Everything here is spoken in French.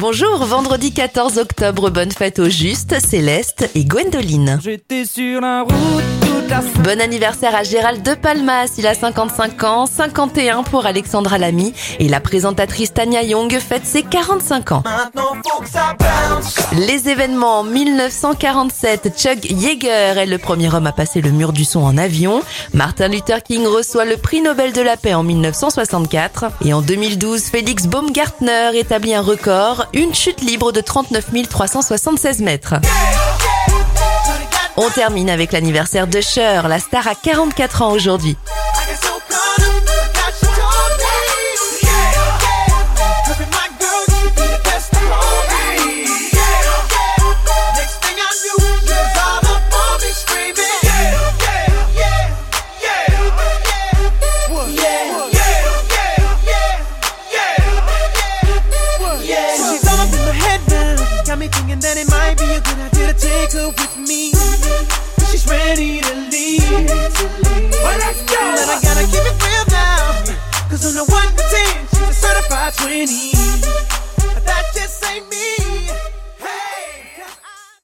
Bonjour, vendredi 14 octobre, bonne fête aux Justes, Céleste et Gwendoline. Bon anniversaire à Gérald De Palmas, il a 55 ans, 51 pour Alexandra Lamy et la présentatrice Tania Young fête ses 45 ans. Maintenant faut que ça bounce. Les événements en 1947, Chuck Yeager est le premier homme à passer le mur du son en avion. Martin Luther King reçoit le prix Nobel de la paix en 1964 et en 2012, Félix Baumgartner établit un record, une chute libre de 39 376 mètres. On termine avec l'anniversaire de Cher, la star a 44 ans aujourd'hui. Thinking that it might be a good. Ready to leave. Well, let's go. But I gotta keep it real now. Cause on the 1 to 10, she's a certified 20.